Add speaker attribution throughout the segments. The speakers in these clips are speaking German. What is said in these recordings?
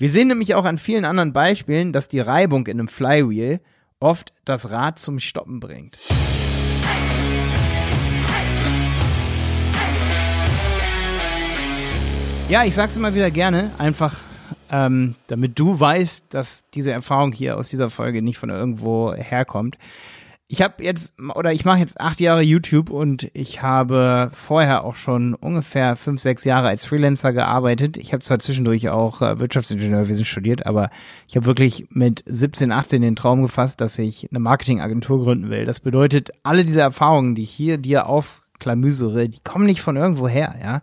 Speaker 1: Wir sehen nämlich auch an vielen anderen Beispielen, dass die Reibung in einem Flywheel oft das Rad zum Stoppen bringt. Ja, ich sag's immer wieder gerne, einfach ähm, damit du weißt, dass diese Erfahrung hier aus dieser Folge nicht von irgendwo herkommt. Ich habe jetzt oder ich mache jetzt acht Jahre YouTube und ich habe vorher auch schon ungefähr fünf, sechs Jahre als Freelancer gearbeitet. Ich habe zwar zwischendurch auch äh, Wirtschaftsingenieurwesen studiert, aber ich habe wirklich mit 17, 18 den Traum gefasst, dass ich eine Marketingagentur gründen will. Das bedeutet, alle diese Erfahrungen, die ich hier dir aufklamüsere, die kommen nicht von irgendwo her, ja.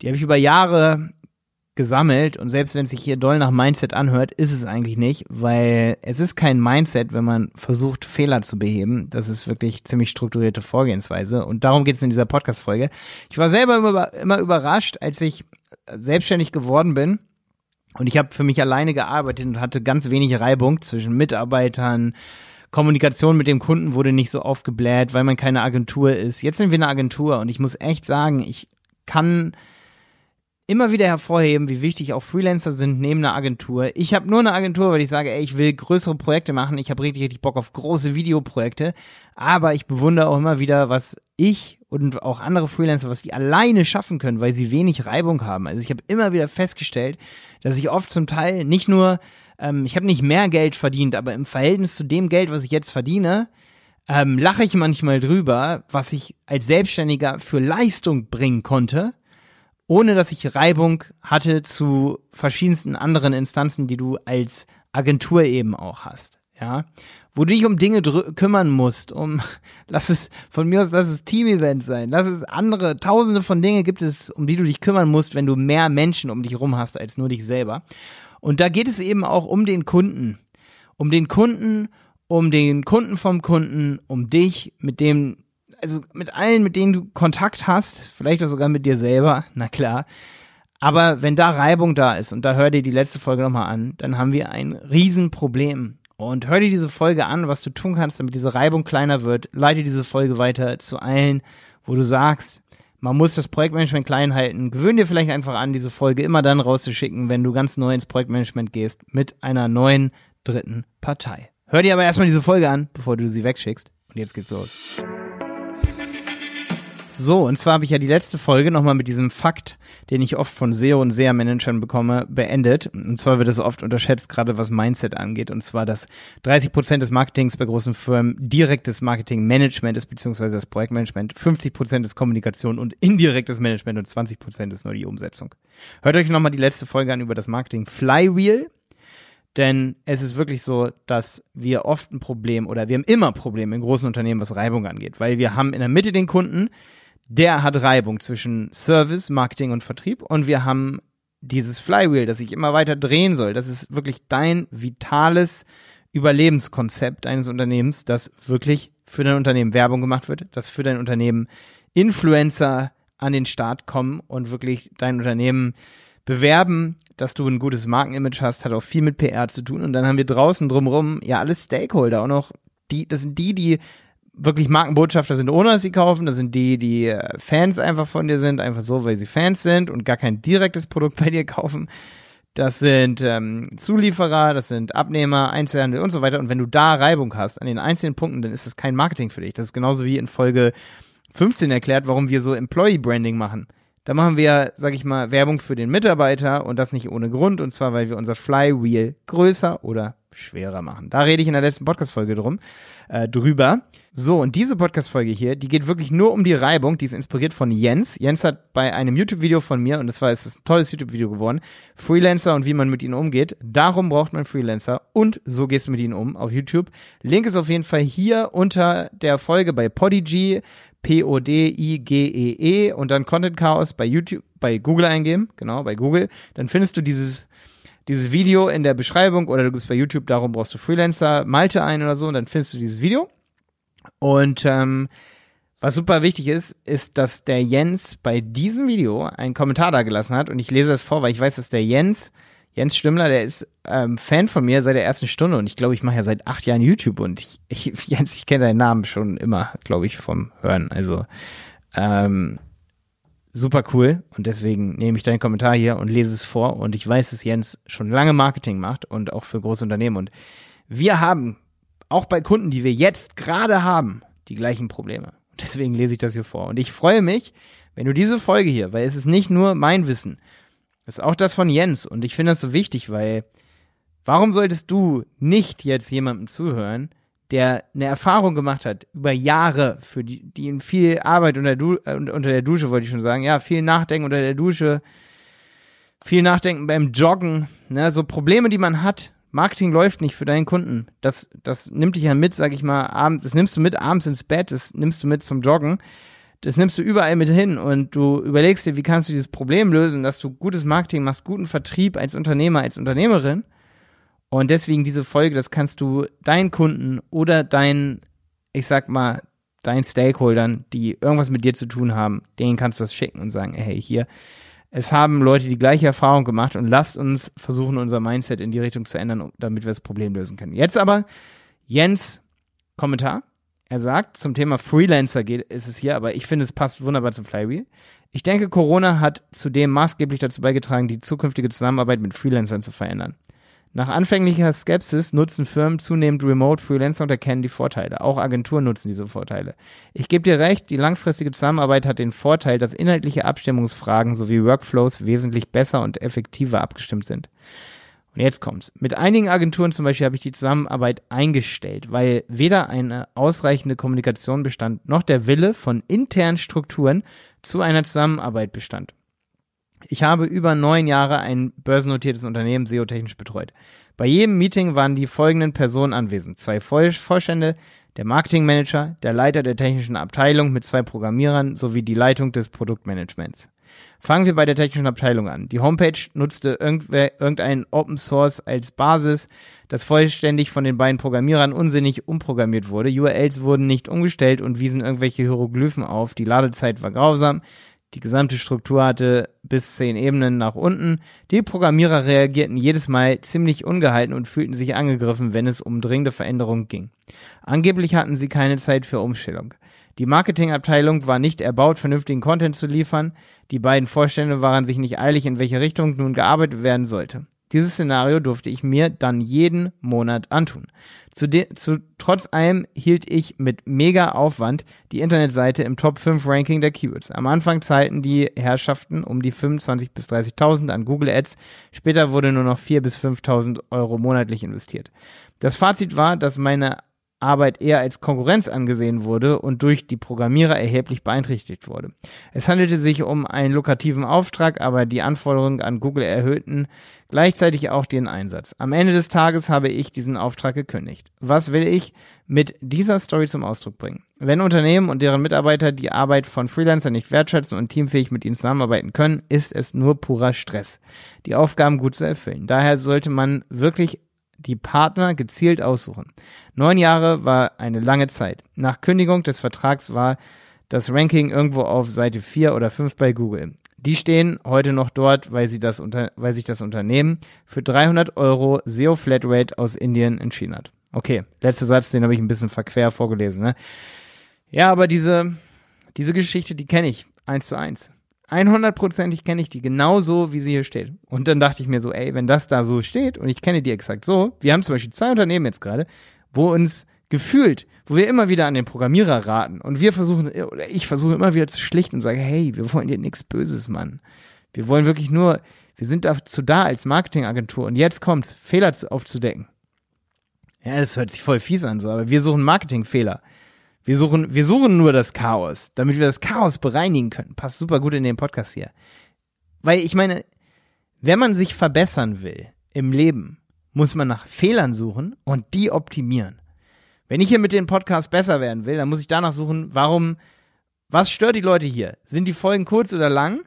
Speaker 1: Die habe ich über Jahre gesammelt und selbst wenn es sich hier doll nach Mindset anhört, ist es eigentlich nicht, weil es ist kein Mindset, wenn man versucht, Fehler zu beheben. Das ist wirklich ziemlich strukturierte Vorgehensweise und darum geht es in dieser Podcast-Folge. Ich war selber immer, überrascht, als ich selbstständig geworden bin und ich habe für mich alleine gearbeitet und hatte ganz wenig Reibung zwischen Mitarbeitern, Kommunikation mit dem Kunden wurde nicht so aufgebläht, weil man keine Agentur ist. Jetzt sind wir eine Agentur und ich muss echt sagen, ich kann immer wieder hervorheben, wie wichtig auch Freelancer sind neben einer Agentur. Ich habe nur eine Agentur, weil ich sage, ey, ich will größere Projekte machen. Ich habe richtig, richtig Bock auf große Videoprojekte. Aber ich bewundere auch immer wieder, was ich und auch andere Freelancer, was die alleine schaffen können, weil sie wenig Reibung haben. Also ich habe immer wieder festgestellt, dass ich oft zum Teil nicht nur, ähm, ich habe nicht mehr Geld verdient, aber im Verhältnis zu dem Geld, was ich jetzt verdiene, ähm, lache ich manchmal drüber, was ich als Selbstständiger für Leistung bringen konnte ohne dass ich Reibung hatte zu verschiedensten anderen Instanzen, die du als Agentur eben auch hast. Ja, wo du dich um Dinge kümmern musst, um, lass es, von mir aus, lass es Team-Event sein, lass es andere, tausende von Dingen gibt es, um die du dich kümmern musst, wenn du mehr Menschen um dich rum hast als nur dich selber. Und da geht es eben auch um den Kunden. Um den Kunden, um den Kunden vom Kunden, um dich, mit dem also mit allen, mit denen du Kontakt hast, vielleicht auch sogar mit dir selber, na klar. Aber wenn da Reibung da ist, und da hör dir die letzte Folge nochmal an, dann haben wir ein Riesenproblem. Und hör dir diese Folge an, was du tun kannst, damit diese Reibung kleiner wird. Leite diese Folge weiter zu allen, wo du sagst, man muss das Projektmanagement klein halten. Gewöhn dir vielleicht einfach an, diese Folge immer dann rauszuschicken, wenn du ganz neu ins Projektmanagement gehst, mit einer neuen dritten Partei. Hör dir aber erstmal diese Folge an, bevor du sie wegschickst. Und jetzt geht's los. So, und zwar habe ich ja die letzte Folge nochmal mit diesem Fakt, den ich oft von SEO und SEA-Managern bekomme, beendet. Und zwar wird es oft unterschätzt, gerade was Mindset angeht. Und zwar, dass 30 Prozent des Marketings bei großen Firmen direktes Marketingmanagement ist, beziehungsweise das Projektmanagement. 50 Prozent ist Kommunikation und indirektes Management und 20 Prozent ist nur die Umsetzung. Hört euch nochmal die letzte Folge an über das Marketing Flywheel. Denn es ist wirklich so, dass wir oft ein Problem oder wir haben immer Probleme in großen Unternehmen, was Reibung angeht, weil wir haben in der Mitte den Kunden, der hat Reibung zwischen Service, Marketing und Vertrieb und wir haben dieses Flywheel, das sich immer weiter drehen soll. Das ist wirklich dein vitales Überlebenskonzept eines Unternehmens, das wirklich für dein Unternehmen Werbung gemacht wird, dass für dein Unternehmen Influencer an den Start kommen und wirklich dein Unternehmen bewerben, dass du ein gutes Markenimage hast, hat auch viel mit PR zu tun. Und dann haben wir draußen drumherum ja alle Stakeholder auch noch die, das sind die, die wirklich Markenbotschafter sind, ohne dass sie kaufen. Das sind die, die äh, Fans einfach von dir sind, einfach so, weil sie Fans sind und gar kein direktes Produkt bei dir kaufen. Das sind ähm, Zulieferer, das sind Abnehmer, Einzelhandel und so weiter. Und wenn du da Reibung hast an den einzelnen Punkten, dann ist das kein Marketing für dich. Das ist genauso wie in Folge 15 erklärt, warum wir so Employee Branding machen. Da machen wir, sag ich mal, Werbung für den Mitarbeiter und das nicht ohne Grund. Und zwar, weil wir unser Flywheel größer oder schwerer machen. Da rede ich in der letzten Podcast-Folge drum, äh, drüber. So, und diese Podcast-Folge hier, die geht wirklich nur um die Reibung. Die ist inspiriert von Jens. Jens hat bei einem YouTube-Video von mir, und das war, es ist ein tolles YouTube-Video geworden, Freelancer und wie man mit ihnen umgeht. Darum braucht man Freelancer und so gehst du mit ihnen um auf YouTube. Link ist auf jeden Fall hier unter der Folge bei Podigy, P-O-D-I-G-E-E -E, und dann Content Chaos bei YouTube, bei Google eingeben, genau, bei Google. Dann findest du dieses dieses Video in der Beschreibung oder du gibst bei YouTube, darum brauchst du Freelancer, Malte ein oder so und dann findest du dieses Video. Und ähm, was super wichtig ist, ist, dass der Jens bei diesem Video einen Kommentar da gelassen hat und ich lese das vor, weil ich weiß, dass der Jens, Jens Stimmler, der ist ähm, Fan von mir seit der ersten Stunde und ich glaube, ich mache ja seit acht Jahren YouTube und ich, ich Jens, ich kenne deinen Namen schon immer, glaube ich, vom Hören. Also ähm, super cool und deswegen nehme ich deinen Kommentar hier und lese es vor. Und ich weiß, dass Jens schon lange Marketing macht und auch für große Unternehmen. Und wir haben auch bei Kunden, die wir jetzt gerade haben, die gleichen Probleme. Deswegen lese ich das hier vor. Und ich freue mich, wenn du diese Folge hier, weil es ist nicht nur mein Wissen, es ist auch das von Jens. Und ich finde das so wichtig, weil warum solltest du nicht jetzt jemandem zuhören, der eine Erfahrung gemacht hat über Jahre, für die, die ihm viel Arbeit unter, du, äh, unter der Dusche, wollte ich schon sagen, ja, viel Nachdenken unter der Dusche, viel Nachdenken beim Joggen, ne, so Probleme, die man hat. Marketing läuft nicht für deinen Kunden. Das, das nimmt dich ja mit, sag ich mal, abends, das nimmst du mit abends ins Bett, das nimmst du mit zum Joggen, das nimmst du überall mit hin und du überlegst dir, wie kannst du dieses Problem lösen, dass du gutes Marketing machst, guten Vertrieb als Unternehmer, als Unternehmerin und deswegen diese Folge, das kannst du deinen Kunden oder deinen, ich sag mal, deinen Stakeholdern, die irgendwas mit dir zu tun haben, denen kannst du das schicken und sagen, hey, hier, es haben Leute die gleiche Erfahrung gemacht und lasst uns versuchen, unser Mindset in die Richtung zu ändern, damit wir das Problem lösen können. Jetzt aber Jens Kommentar. Er sagt, zum Thema Freelancer geht, ist es hier, aber ich finde, es passt wunderbar zum Flywheel. Ich denke, Corona hat zudem maßgeblich dazu beigetragen, die zukünftige Zusammenarbeit mit Freelancern zu verändern. Nach anfänglicher Skepsis nutzen Firmen zunehmend Remote-Freelancer und erkennen die Vorteile. Auch Agenturen nutzen diese Vorteile. Ich gebe dir recht, die langfristige Zusammenarbeit hat den Vorteil, dass inhaltliche Abstimmungsfragen sowie Workflows wesentlich besser und effektiver abgestimmt sind. Und jetzt kommt's. Mit einigen Agenturen zum Beispiel habe ich die Zusammenarbeit eingestellt, weil weder eine ausreichende Kommunikation bestand, noch der Wille von internen Strukturen zu einer Zusammenarbeit bestand. Ich habe über neun Jahre ein börsennotiertes Unternehmen SEO-technisch betreut. Bei jedem Meeting waren die folgenden Personen anwesend. Zwei Vorstände, der Marketingmanager, der Leiter der technischen Abteilung mit zwei Programmierern sowie die Leitung des Produktmanagements. Fangen wir bei der technischen Abteilung an. Die Homepage nutzte irgendein Open Source als Basis, das vollständig von den beiden Programmierern unsinnig umprogrammiert wurde. URLs wurden nicht umgestellt und wiesen irgendwelche Hieroglyphen auf. Die Ladezeit war grausam. Die gesamte Struktur hatte bis zehn Ebenen nach unten. Die Programmierer reagierten jedes Mal ziemlich ungehalten und fühlten sich angegriffen, wenn es um dringende Veränderungen ging. Angeblich hatten sie keine Zeit für Umstellung. Die Marketingabteilung war nicht erbaut, vernünftigen Content zu liefern. Die beiden Vorstände waren sich nicht eilig, in welche Richtung nun gearbeitet werden sollte. Dieses Szenario durfte ich mir dann jeden Monat antun. Zu, zu trotz allem hielt ich mit mega Aufwand die Internetseite im Top 5 Ranking der Keywords. Am Anfang zahlten die Herrschaften um die 25 bis 30.000 an Google Ads. Später wurde nur noch 4 bis 5.000 Euro monatlich investiert. Das Fazit war, dass meine Arbeit eher als Konkurrenz angesehen wurde und durch die Programmierer erheblich beeinträchtigt wurde. Es handelte sich um einen lukrativen Auftrag, aber die Anforderungen an Google erhöhten gleichzeitig auch den Einsatz. Am Ende des Tages habe ich diesen Auftrag gekündigt. Was will ich mit dieser Story zum Ausdruck bringen? Wenn Unternehmen und deren Mitarbeiter die Arbeit von Freelancern nicht wertschätzen und teamfähig mit ihnen zusammenarbeiten können, ist es nur purer Stress, die Aufgaben gut zu erfüllen. Daher sollte man wirklich die Partner gezielt aussuchen. Neun Jahre war eine lange Zeit. Nach Kündigung des Vertrags war das Ranking irgendwo auf Seite 4 oder 5 bei Google. Die stehen heute noch dort, weil, sie das unter, weil sich das Unternehmen für 300 Euro SEO Flatrate aus Indien entschieden hat. Okay, letzter Satz, den habe ich ein bisschen verquer vorgelesen. Ne? Ja, aber diese, diese Geschichte, die kenne ich eins zu eins. 100%ig kenne ich die genauso, wie sie hier steht. Und dann dachte ich mir so, ey, wenn das da so steht und ich kenne die exakt so, wir haben zum Beispiel zwei Unternehmen jetzt gerade, wo uns gefühlt, wo wir immer wieder an den Programmierer raten und wir versuchen, oder ich versuche immer wieder zu schlichten und sage, hey, wir wollen dir nichts Böses, Mann. Wir wollen wirklich nur, wir sind dazu da als Marketingagentur und jetzt kommt's, Fehler aufzudecken. Ja, das hört sich voll fies an, so, aber wir suchen Marketingfehler. Wir suchen, wir suchen nur das Chaos, damit wir das Chaos bereinigen können. Passt super gut in den Podcast hier. Weil ich meine, wenn man sich verbessern will im Leben, muss man nach Fehlern suchen und die optimieren. Wenn ich hier mit dem Podcast besser werden will, dann muss ich danach suchen, warum, was stört die Leute hier? Sind die Folgen kurz oder lang?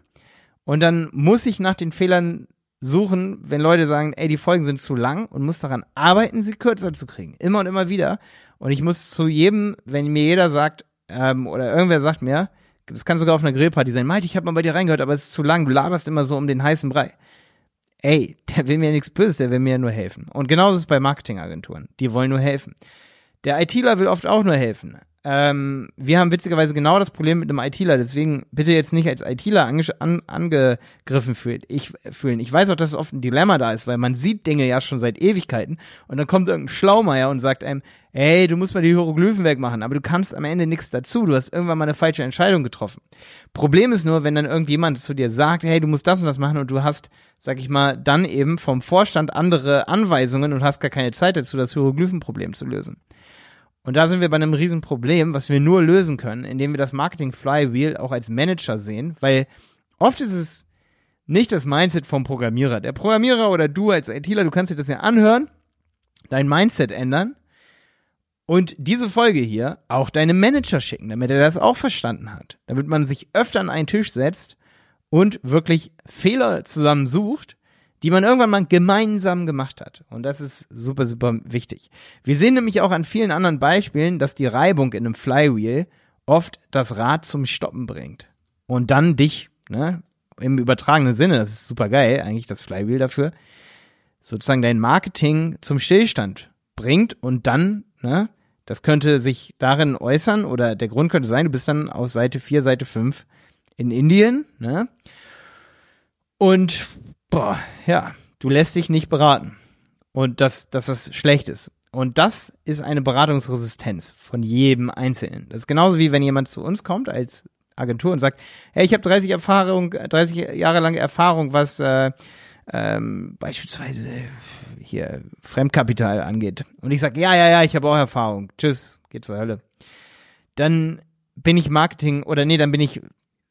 Speaker 1: Und dann muss ich nach den Fehlern suchen, wenn Leute sagen, ey, die Folgen sind zu lang und muss daran arbeiten, sie kürzer zu kriegen. Immer und immer wieder. Und ich muss zu jedem, wenn mir jeder sagt, ähm, oder irgendwer sagt mir, das kann sogar auf einer Grillparty sein, Malte, ich habe mal bei dir reingehört, aber es ist zu lang, du laberst immer so um den heißen Brei. Ey, der will mir nichts Böses, der will mir nur helfen. Und genauso ist es bei Marketingagenturen. Die wollen nur helfen. Der ITler will oft auch nur helfen. Ähm, wir haben witzigerweise genau das Problem mit einem ITler, deswegen bitte jetzt nicht als ITler an, angegriffen fühlen. Ich, fühlen. ich weiß auch, dass es oft ein Dilemma da ist, weil man sieht Dinge ja schon seit Ewigkeiten und dann kommt irgendein Schlaumeier und sagt einem, ey, du musst mal die Hieroglyphen wegmachen, aber du kannst am Ende nichts dazu, du hast irgendwann mal eine falsche Entscheidung getroffen. Problem ist nur, wenn dann irgendjemand zu dir sagt, hey, du musst das und das machen und du hast, sag ich mal, dann eben vom Vorstand andere Anweisungen und hast gar keine Zeit dazu, das Hieroglyphenproblem zu lösen. Und da sind wir bei einem riesen Problem, was wir nur lösen können, indem wir das Marketing Flywheel auch als Manager sehen, weil oft ist es nicht das Mindset vom Programmierer. Der Programmierer oder du als ITler, du kannst dir das ja anhören, dein Mindset ändern und diese Folge hier auch deinem Manager schicken, damit er das auch verstanden hat. Damit man sich öfter an einen Tisch setzt und wirklich Fehler zusammen sucht, die man irgendwann mal gemeinsam gemacht hat. Und das ist super, super wichtig. Wir sehen nämlich auch an vielen anderen Beispielen, dass die Reibung in einem Flywheel oft das Rad zum Stoppen bringt. Und dann dich, ne, im übertragenen Sinne, das ist super geil, eigentlich das Flywheel dafür, sozusagen dein Marketing zum Stillstand bringt und dann, ne, das könnte sich darin äußern oder der Grund könnte sein, du bist dann auf Seite 4, Seite 5 in Indien, ne? Und boah, ja, du lässt dich nicht beraten. Und dass, dass das schlecht ist. Und das ist eine Beratungsresistenz von jedem Einzelnen. Das ist genauso wie wenn jemand zu uns kommt als Agentur und sagt, hey, ich habe 30 Erfahrung, 30 Jahre lange Erfahrung, was äh, ähm, beispielsweise hier Fremdkapital angeht. Und ich sage, ja, ja, ja, ich habe auch Erfahrung. Tschüss, geht zur Hölle. Dann bin ich Marketing oder nee, dann bin ich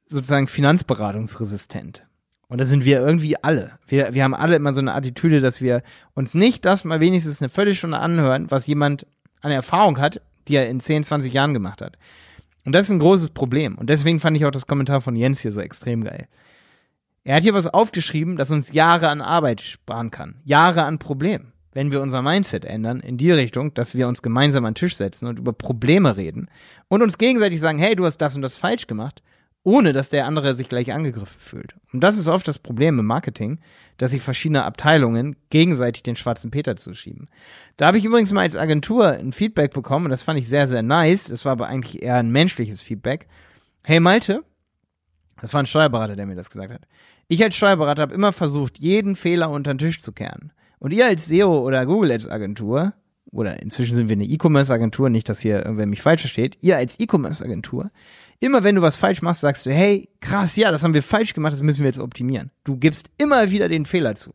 Speaker 1: sozusagen finanzberatungsresistent. Und da sind wir irgendwie alle. Wir, wir haben alle immer so eine Attitüde, dass wir uns nicht das mal wenigstens eine Viertelstunde anhören, was jemand an Erfahrung hat, die er in 10, 20 Jahren gemacht hat. Und das ist ein großes Problem. Und deswegen fand ich auch das Kommentar von Jens hier so extrem geil. Er hat hier was aufgeschrieben, das uns Jahre an Arbeit sparen kann. Jahre an Problemen. Wenn wir unser Mindset ändern in die Richtung, dass wir uns gemeinsam an den Tisch setzen und über Probleme reden und uns gegenseitig sagen, hey, du hast das und das falsch gemacht, ohne dass der andere sich gleich angegriffen fühlt. Und das ist oft das Problem im Marketing, dass sich verschiedene Abteilungen gegenseitig den schwarzen Peter zuschieben. Da habe ich übrigens mal als Agentur ein Feedback bekommen und das fand ich sehr, sehr nice. Das war aber eigentlich eher ein menschliches Feedback. Hey Malte, das war ein Steuerberater, der mir das gesagt hat. Ich als Steuerberater habe immer versucht, jeden Fehler unter den Tisch zu kehren. Und ihr als SEO oder Google Ads Agentur, oder inzwischen sind wir eine E-Commerce Agentur, nicht, dass hier irgendwer mich falsch versteht, ihr als E-Commerce Agentur, immer wenn du was falsch machst, sagst du, hey, krass, ja, das haben wir falsch gemacht, das müssen wir jetzt optimieren. Du gibst immer wieder den Fehler zu.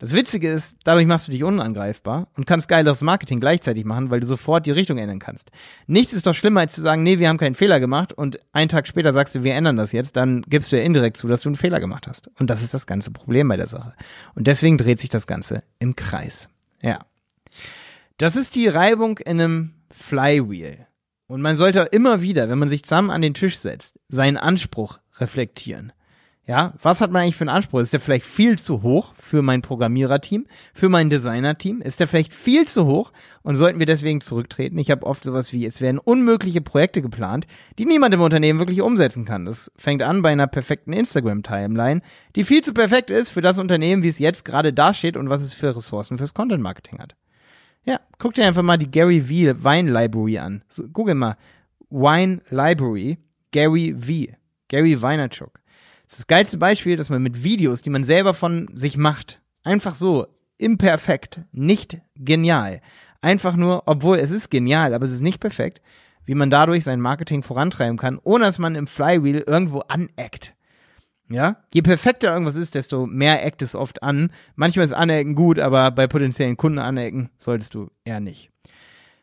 Speaker 1: Das Witzige ist, dadurch machst du dich unangreifbar und kannst geileres Marketing gleichzeitig machen, weil du sofort die Richtung ändern kannst. Nichts ist doch schlimmer, als zu sagen, nee, wir haben keinen Fehler gemacht und einen Tag später sagst du, wir ändern das jetzt, dann gibst du ja indirekt zu, dass du einen Fehler gemacht hast. Und das ist das ganze Problem bei der Sache. Und deswegen dreht sich das Ganze im Kreis. Ja. Das ist die Reibung in einem Flywheel. Und man sollte immer wieder, wenn man sich zusammen an den Tisch setzt, seinen Anspruch reflektieren. Ja, was hat man eigentlich für einen Anspruch? Ist der vielleicht viel zu hoch für mein Programmiererteam, für mein Designerteam? Ist der vielleicht viel zu hoch und sollten wir deswegen zurücktreten? Ich habe oft sowas wie, es werden unmögliche Projekte geplant, die niemand im Unternehmen wirklich umsetzen kann. Das fängt an bei einer perfekten Instagram-Timeline, die viel zu perfekt ist für das Unternehmen, wie es jetzt gerade dasteht und was es für Ressourcen fürs Content-Marketing hat. Ja, guck dir einfach mal die Gary V Wine Library an. So, google mal Wine Library Gary V. Gary Vaynerchuk. Das ist das geilste Beispiel, dass man mit Videos, die man selber von sich macht, einfach so, imperfekt, nicht genial, einfach nur, obwohl es ist genial, aber es ist nicht perfekt, wie man dadurch sein Marketing vorantreiben kann, ohne dass man im Flywheel irgendwo aneckt. Ja, je perfekter irgendwas ist, desto mehr eckt es oft an. Manchmal ist Anecken gut, aber bei potenziellen Kunden anecken solltest du eher nicht.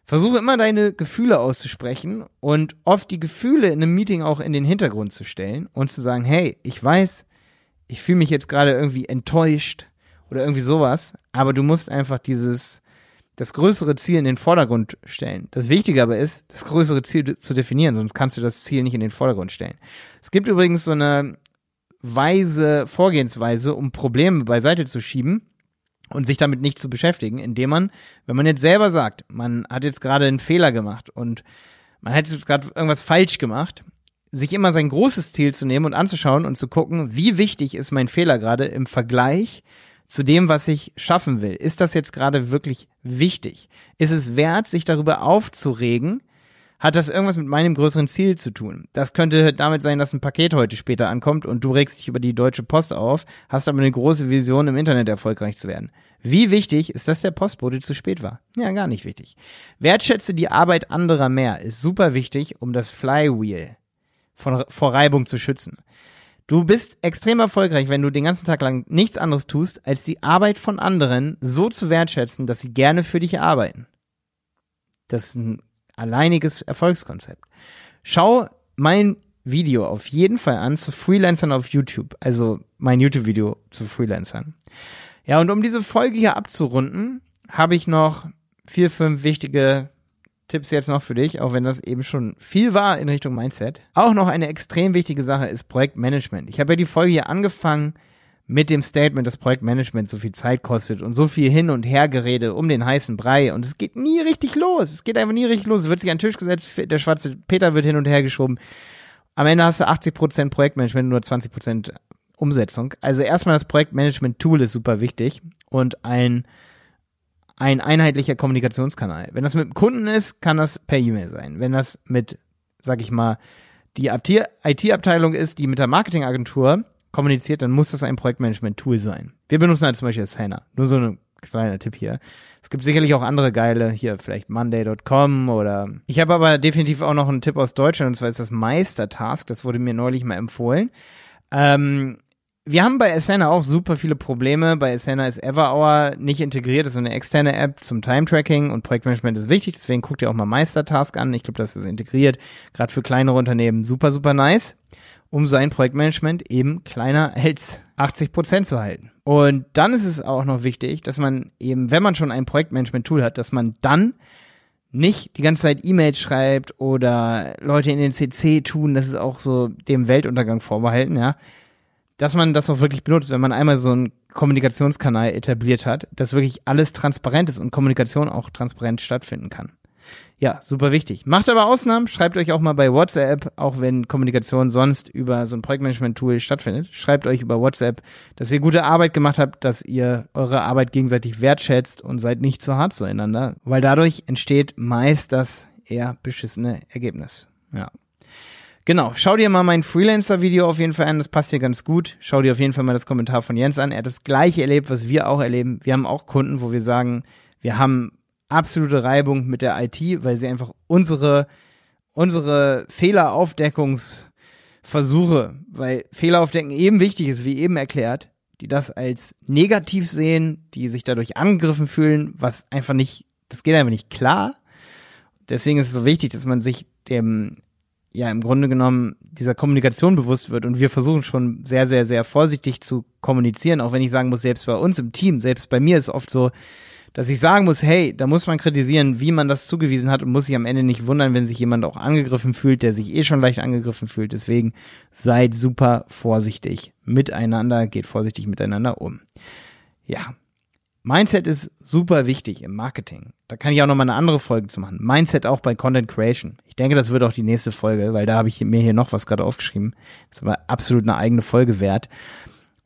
Speaker 1: Versuche immer deine Gefühle auszusprechen und oft die Gefühle in einem Meeting auch in den Hintergrund zu stellen und zu sagen, hey, ich weiß, ich fühle mich jetzt gerade irgendwie enttäuscht oder irgendwie sowas, aber du musst einfach dieses, das größere Ziel in den Vordergrund stellen. Das Wichtige aber ist, das größere Ziel zu definieren, sonst kannst du das Ziel nicht in den Vordergrund stellen. Es gibt übrigens so eine weise Vorgehensweise, um Probleme beiseite zu schieben und sich damit nicht zu beschäftigen, indem man, wenn man jetzt selber sagt, man hat jetzt gerade einen Fehler gemacht und man hat jetzt gerade irgendwas falsch gemacht, sich immer sein großes Ziel zu nehmen und anzuschauen und zu gucken, wie wichtig ist mein Fehler gerade im Vergleich zu dem, was ich schaffen will. Ist das jetzt gerade wirklich wichtig? Ist es wert, sich darüber aufzuregen? Hat das irgendwas mit meinem größeren Ziel zu tun? Das könnte damit sein, dass ein Paket heute später ankommt und du regst dich über die Deutsche Post auf, hast aber eine große Vision, im Internet erfolgreich zu werden. Wie wichtig ist, dass der Postbote zu spät war? Ja, gar nicht wichtig. Wertschätze die Arbeit anderer mehr ist super wichtig, um das Flywheel von, vor Reibung zu schützen. Du bist extrem erfolgreich, wenn du den ganzen Tag lang nichts anderes tust, als die Arbeit von anderen so zu wertschätzen, dass sie gerne für dich arbeiten. Das ist ein alleiniges Erfolgskonzept. Schau mein Video auf jeden Fall an zu Freelancern auf YouTube, also mein YouTube-Video zu Freelancern. Ja, und um diese Folge hier abzurunden, habe ich noch vier, fünf wichtige Tipps jetzt noch für dich, auch wenn das eben schon viel war in Richtung Mindset. Auch noch eine extrem wichtige Sache ist Projektmanagement. Ich habe ja die Folge hier angefangen mit dem Statement, dass Projektmanagement so viel Zeit kostet und so viel hin und her gerede um den heißen Brei und es geht nie richtig los. Es geht einfach nie richtig los. Es wird sich an den Tisch gesetzt, der schwarze Peter wird hin und her geschoben. Am Ende hast du 80% Projektmanagement, nur 20% Umsetzung. Also erstmal das Projektmanagement-Tool ist super wichtig und ein ein einheitlicher Kommunikationskanal. Wenn das mit dem Kunden ist, kann das per E-Mail sein. Wenn das mit, sag ich mal, die IT-Abteilung ist, die mit der Marketingagentur kommuniziert, dann muss das ein Projektmanagement-Tool sein. Wir benutzen halt zum Beispiel Asana. Nur so ein kleiner Tipp hier. Es gibt sicherlich auch andere geile, hier vielleicht Monday.com oder ich habe aber definitiv auch noch einen Tipp aus Deutschland und zwar ist das Meistertask. Das wurde mir neulich mal empfohlen. Ähm, wir haben bei Asana auch super viele Probleme. Bei Asana ist Everhour nicht integriert, das ist eine externe App zum Time-Tracking und Projektmanagement ist wichtig, deswegen guckt ihr auch mal Meistertask an. Ich glaube, das ist integriert, gerade für kleinere Unternehmen super, super nice, um sein Projektmanagement eben kleiner als 80 Prozent zu halten. Und dann ist es auch noch wichtig, dass man eben, wenn man schon ein Projektmanagement-Tool hat, dass man dann nicht die ganze Zeit E-Mails schreibt oder Leute in den CC tun, das ist auch so dem Weltuntergang vorbehalten, ja dass man das auch wirklich benutzt, wenn man einmal so einen Kommunikationskanal etabliert hat, dass wirklich alles transparent ist und Kommunikation auch transparent stattfinden kann. Ja, super wichtig. Macht aber Ausnahmen, schreibt euch auch mal bei WhatsApp, auch wenn Kommunikation sonst über so ein Projektmanagement-Tool stattfindet. Schreibt euch über WhatsApp, dass ihr gute Arbeit gemacht habt, dass ihr eure Arbeit gegenseitig wertschätzt und seid nicht zu hart zueinander, weil dadurch entsteht meist das eher beschissene Ergebnis. Ja. Genau, schau dir mal mein Freelancer-Video auf jeden Fall an, das passt hier ganz gut. Schau dir auf jeden Fall mal das Kommentar von Jens an. Er hat das gleiche erlebt, was wir auch erleben. Wir haben auch Kunden, wo wir sagen, wir haben absolute Reibung mit der IT, weil sie einfach unsere, unsere Fehleraufdeckungsversuche, weil Fehleraufdecken eben wichtig ist, wie eben erklärt, die das als negativ sehen, die sich dadurch angegriffen fühlen, was einfach nicht, das geht einfach nicht klar. Deswegen ist es so wichtig, dass man sich dem ja im Grunde genommen dieser Kommunikation bewusst wird und wir versuchen schon sehr, sehr, sehr vorsichtig zu kommunizieren, auch wenn ich sagen muss, selbst bei uns im Team, selbst bei mir ist oft so, dass ich sagen muss, hey, da muss man kritisieren, wie man das zugewiesen hat und muss sich am Ende nicht wundern, wenn sich jemand auch angegriffen fühlt, der sich eh schon leicht angegriffen fühlt. Deswegen seid super vorsichtig miteinander, geht vorsichtig miteinander um. Ja, Mindset ist super wichtig im Marketing. Da kann ich auch noch mal eine andere Folge zu machen. Mindset auch bei Content Creation. Ich denke, das wird auch die nächste Folge, weil da habe ich mir hier noch was gerade aufgeschrieben. Das aber absolut eine eigene Folge wert.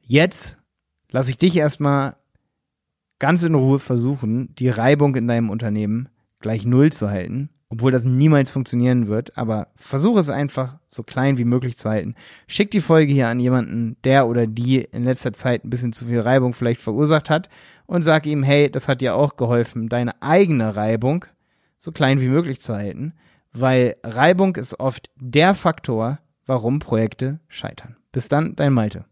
Speaker 1: Jetzt lasse ich dich erstmal ganz in Ruhe versuchen, die Reibung in deinem Unternehmen gleich null zu halten obwohl das niemals funktionieren wird, aber versuche es einfach so klein wie möglich zu halten. Schick die Folge hier an jemanden, der oder die in letzter Zeit ein bisschen zu viel Reibung vielleicht verursacht hat und sag ihm, hey, das hat dir auch geholfen, deine eigene Reibung so klein wie möglich zu halten, weil Reibung ist oft der Faktor, warum Projekte scheitern. Bis dann, dein Malte.